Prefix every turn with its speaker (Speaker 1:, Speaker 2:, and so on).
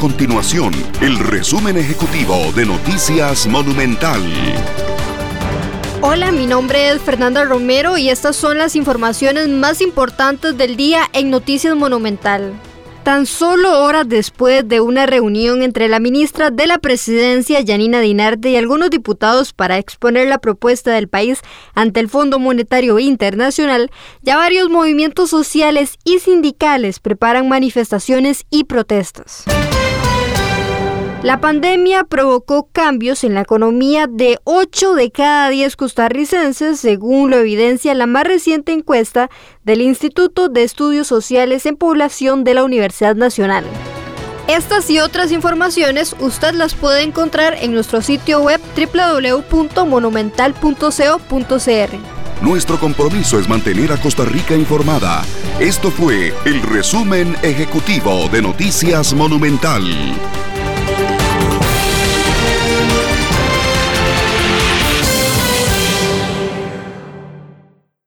Speaker 1: continuación el resumen ejecutivo de Noticias Monumental.
Speaker 2: Hola, mi nombre es Fernanda Romero y estas son las informaciones más importantes del día en Noticias Monumental. Tan solo horas después de una reunión entre la ministra de la Presidencia, Yanina Dinarte, y algunos diputados para exponer la propuesta del país ante el Fondo Monetario Internacional, ya varios movimientos sociales y sindicales preparan manifestaciones y protestas. La pandemia provocó cambios en la economía de 8 de cada 10 costarricenses, según lo evidencia la más reciente encuesta del Instituto de Estudios Sociales en Población de la Universidad Nacional. Estas y otras informaciones usted las puede encontrar en nuestro sitio web www.monumental.co.cr.
Speaker 1: Nuestro compromiso es mantener a Costa Rica informada. Esto fue el resumen ejecutivo de Noticias Monumental.